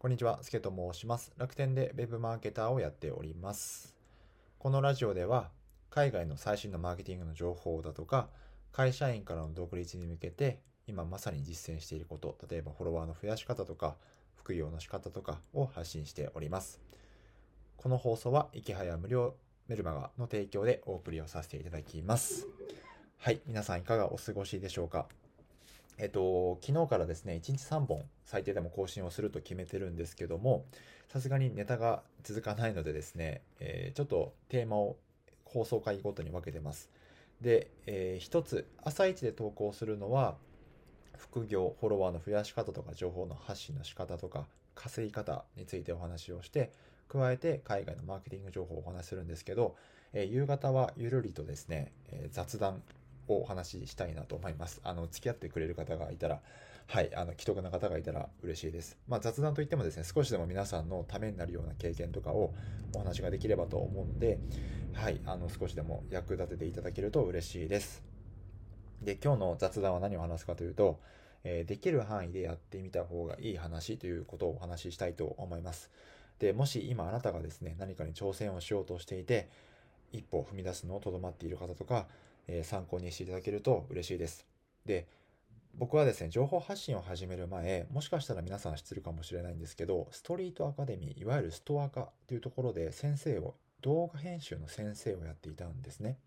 こんにちは、すけと申します。楽天で Web マーケターをやっております。このラジオでは、海外の最新のマーケティングの情報だとか、会社員からの独立に向けて、今まさに実践していること、例えばフォロワーの増やし方とか、副業の仕方とかを発信しております。この放送は、池早無料メルマガの提供でお送りをさせていただきます。はい、皆さんいかがお過ごしでしょうか？えっと、昨日からですね、1日3本最低でも更新をすると決めてるんですけども、さすがにネタが続かないのでですね、えーちょっとテーマを放送回ごとに分けてます。で、えー一つ、朝一で投稿するのは、副業、フォロワーの増やし方とか、情報の発信の仕方とか、稼ぎ方についてお話をして、加えて海外のマーケティング情報をお話しするんですけど、えー夕方はゆるりとですね、えー雑談をお話ししたいなと思います。あの、付き合ってくれる方がいたら、はい、あの、既得な方がいたら嬉しいです。まあ、雑談といってもですね、少しでも皆さんのためになるような経験とかをお話ができればと思うので、はい、あの、少しでも役立てていただけると嬉しいです。で、今日の雑談は何を話すかというと、えできる範囲でやってみた方がいい話ということをお話ししたいと思います。で、もし今あなたがですね、何かに挑戦をしようとしていて、一歩踏み出すのをとどまっている方とか、え参考にしていただけると嬉しいです。で、僕はですね、情報発信を始める前、もしかしたら皆さん知ってるかもしれないんですけど、ストリートアカデミー、いわゆるストアカというところで先生を、動画編集の先生をやっていたんですね。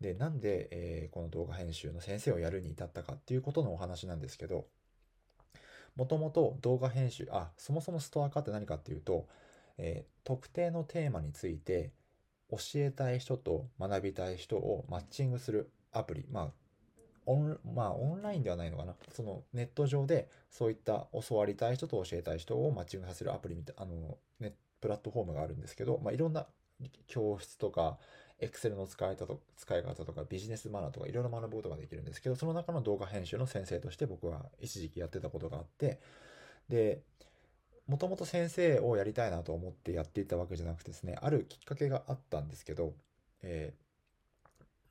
で、なんで、えーこの動画編集の先生をやるに至ったかっていうことのお話なんですけど、もともと動画編集、あ、そもそもストアカって何かっていうと、えー特定のテーマについて教えたい人と学びたい人をマッチングするアプリ。まあ、オン、まあ、オンラインではないのかな。そのネット上でそういった教わりたい人と教えたい人をマッチングさせるアプリみたい、あの、ね、プラットフォームがあるんですけど、まあ、いろんな教室とか、Excel の使い方と使い方とかビジネスマナーとかいろいろ学ぶことができるんですけど、その中の動画編集の先生として僕は一時期やってたことがあって、で、もともと先生をやりたいなと思ってやっていたわけじゃなくてですね、あるきっかけがあったんですけど、えー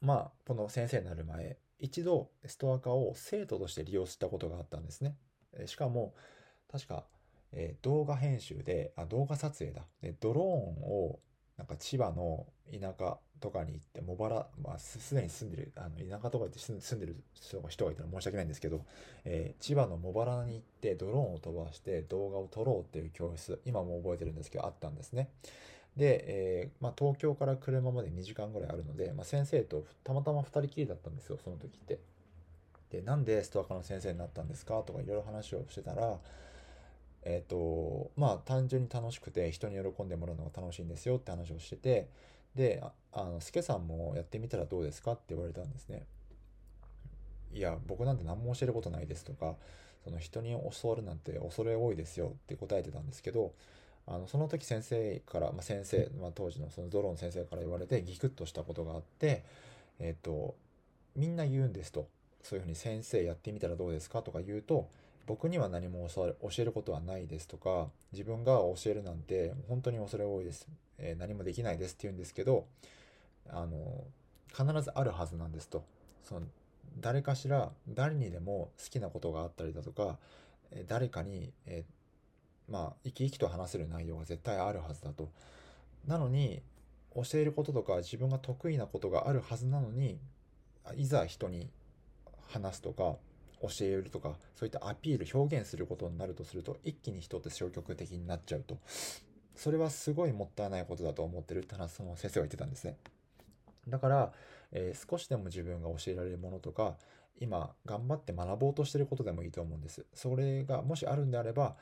まあ、この先生になる前、一度ストア化を生徒として利用したことがあったんですね。しかも、確か、えー動画編集で、あ、動画撮影だ。で、ドローンを、なんか千葉の田舎とかに行って、茂原、まあ、すでに住んでる、あの、田舎とかで住んでる人が人がいたら申し訳ないんですけど、えー千葉の茂原に行ってドローンを飛ばして動画を撮ろうっていう教室、今も覚えてるんですけど、あったんですね。で、えーまあ、東京から車まで2時間ぐらいあるので、まあ、先生とたまたま2人きりだったんですよ、その時って。で、なんでストア科の先生になったんですかとかいろいろ話をしてたら、えっと、まあ単純に楽しくて人に喜んでもらうのが楽しいんですよって話をしてて、で、あの、スケさんもやってみたらどうですかって言われたんですね。いや、僕なんて何も教えることないですとか、その人に教わるなんて恐れ多いですよって答えてたんですけど、あの、その時先生から、まあ、先生、まあ、当時のそのドローン先生から言われてギクッとしたことがあって、えっと、みんな言うんですと。そういうふうに先生やってみたらどうですかとか言うと、僕には何も教えることはないですとか、自分が教えるなんて本当に恐れ多いです。えー何もできないですって言うんですけど、あの、必ずあるはずなんですと。その、誰かしら、誰にでも好きなことがあったりだとか、誰かに、えーまあ、生き生きと話せる内容が絶対あるはずだと。なのに、教えることとか自分が得意なことがあるはずなのに、いざ人に話すとか、教えるとか、そういったアピール、表現することになるとすると、一気に人って消極的になっちゃうと。それはすごいもったいないことだと思ってるって話、その先生は言ってたんですね。だから、えー少しでも自分が教えられるものとか、今頑張って学ぼうとしてることでもいいと思うんです。それがもしあるんであれば、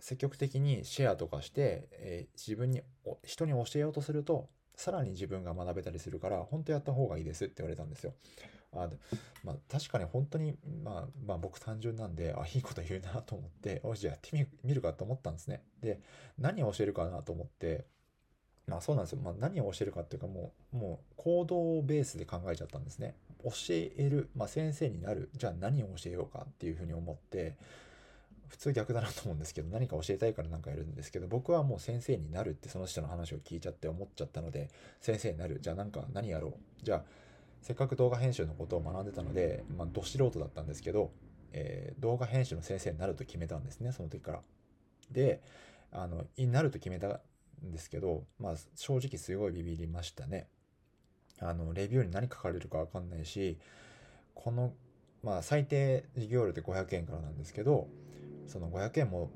積極的にシェアとかして、えー自分に、人に教えようとすると、さらに自分が学べたりするから、本当やった方がいいですって言われたんですよ。あでまあ、確かに本当に、まあ、まあ僕単純なんで、あ、いいこと言うなと思って、おい、じゃやってみるかと思ったんですね。で、何を教えるかなと思って、まあそうなんですよ。まあ何を教えるかっていうかもう、もう行動ベースで考えちゃったんですね。教える、まあ先生になる、じゃあ何を教えようかっていうふうに思って、普通逆だなと思うんですけど、何か教えたいから何かやるんですけど、僕はもう先生になるってその人の話を聞いちゃって思っちゃったので、先生になる。じゃあなんか何やろう。じゃあ、せっかく動画編集のことを学んでたので、まあ、ど素人だったんですけど、えー動画編集の先生になると決めたんですね、その時から。で、あの、になると決めたんですけど、まあ、正直すごいビビりましたね。あの、レビューに何書かれるかわかんないし、この、まあ、最低授業料で500円からなんですけど、その500円も、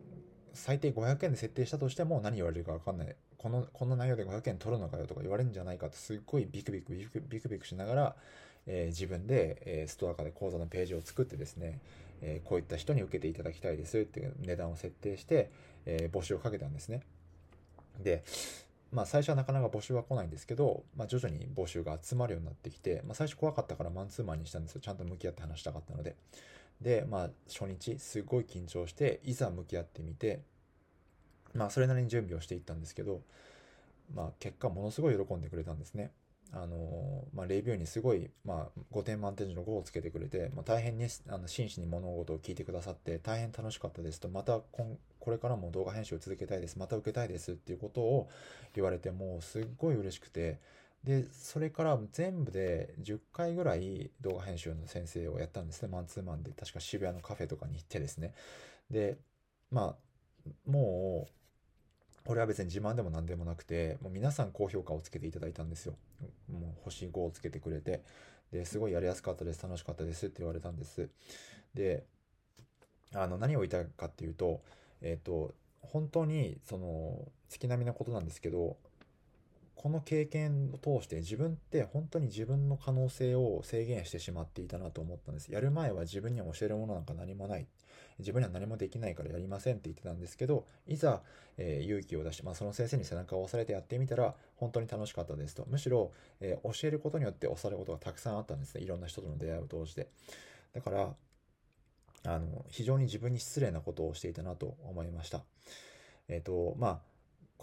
最低500円で設定したとしても何言われるかわかんない。この、この内容で500円取るのかよとか言われるんじゃないかってすっごいビクビクビクビクビクしながら、えー、自分で、えー、ストア化で講座のページを作ってですね、えー、こういった人に受けていただきたいですっていう値段を設定して、え募集をかけたんですね。で、まあ最初はなかなか募集は来ないんですけど、まあ徐々に募集が集まるようになってきて、まあ最初怖かったからマンツーマンにしたんですよ。ちゃんと向き合って話したかったので。で、まあ初日すごい緊張して、いざ向き合ってみて、まあそれなりに準備をしていったんですけど、まあ結果ものすごい喜んでくれたんですね。あのまあ、レビューにすごい、まあ、5点満点中の5をつけてくれて、まあ、大変にあの真摯に物事を聞いてくださって大変楽しかったですとまたここれからも動画編集を続けたいですまた受けたいですっていうことを言われてもうすっごい嬉しくてでそれから全部で10回ぐらい動画編集の先生をやったんですねマンツーマンで確か渋谷のカフェとかに行ってですねでまあもうこれは別に自慢でも何でもなくて、もう皆さん高評価をつけていただいたんですよ。もう星5をつけてくれて、で、すごいやりやすかったです、楽しかったですって言われたんです。で、あの、何を言いたいかっていうと、えっ、ー、と、本当に、その、月並みなことなんですけど、この経験を通して自分って本当に自分の可能性を制限してしまっていたなと思ったんです。やる前は自分には教えるものなんか何もない。自分には何もできないからやりませんって言ってたんですけど、いざ、えー、勇気を出して、まあ、その先生に背中を押されてやってみたら、本当に楽しかったですと。むしろ、えー、教えることによって押されることがたくさんあったんですね。いろんな人との出会いを通して。だから、あの、非常に自分に失礼なことをしていたなと思いました。えっ、ー、と、まあ、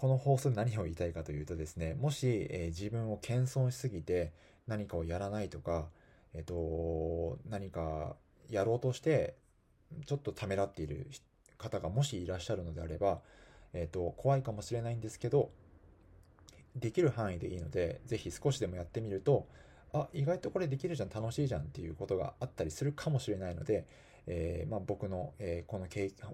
この放送で何を言いたいかというとですね、もし、えー、自分を謙遜しすぎて何かをやらないとか、えっ、ー、と、何かやろうとして、ちょっとためらっている方がもしいらっしゃるのであれば、えっ、ー、と、怖いかもしれないんですけど、できる範囲でいいので、ぜひ少しでもやってみると、あ、意外とこれできるじゃん、楽しいじゃんっていうことがあったりするかもしれないので、えー、まあ、僕の、えー、この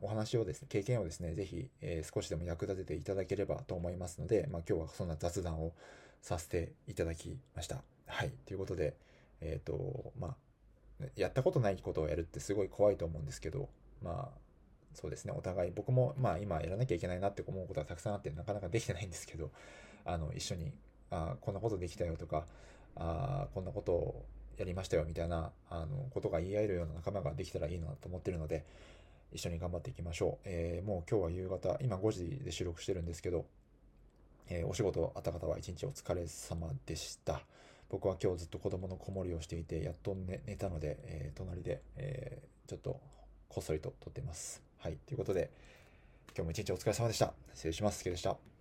お話をですね、経験をですね、ぜひ、えー、少しでも役立てていただければと思いますので、まあ、今日はそんな雑談をさせていただきました。はい。ということで、えっ、と、まあ、やったことないことをやるってすごい怖いと思うんですけど、まあ、そうですね、お互い、僕も、まあ、今やらなきゃいけないなって思うことはたくさんあって、なかなかできてないんですけど、あの、一緒に、あこんなことできたよとか、あこんなことをやりましたよみたいなあのことが言い合えるような仲間ができたらいいなと思ってるので一緒に頑張っていきましょう、えー、もう今日は夕方今5時で収録してるんですけど、えー、お仕事あった方は一日お疲れ様でした。僕は今日ずっと子供の子守りをしていてやっと寝寝たので、えー、隣で、えーちょっとこっそりと撮ってます。はい。ということで今日も一日お疲れ様でした。失礼します。すけでした。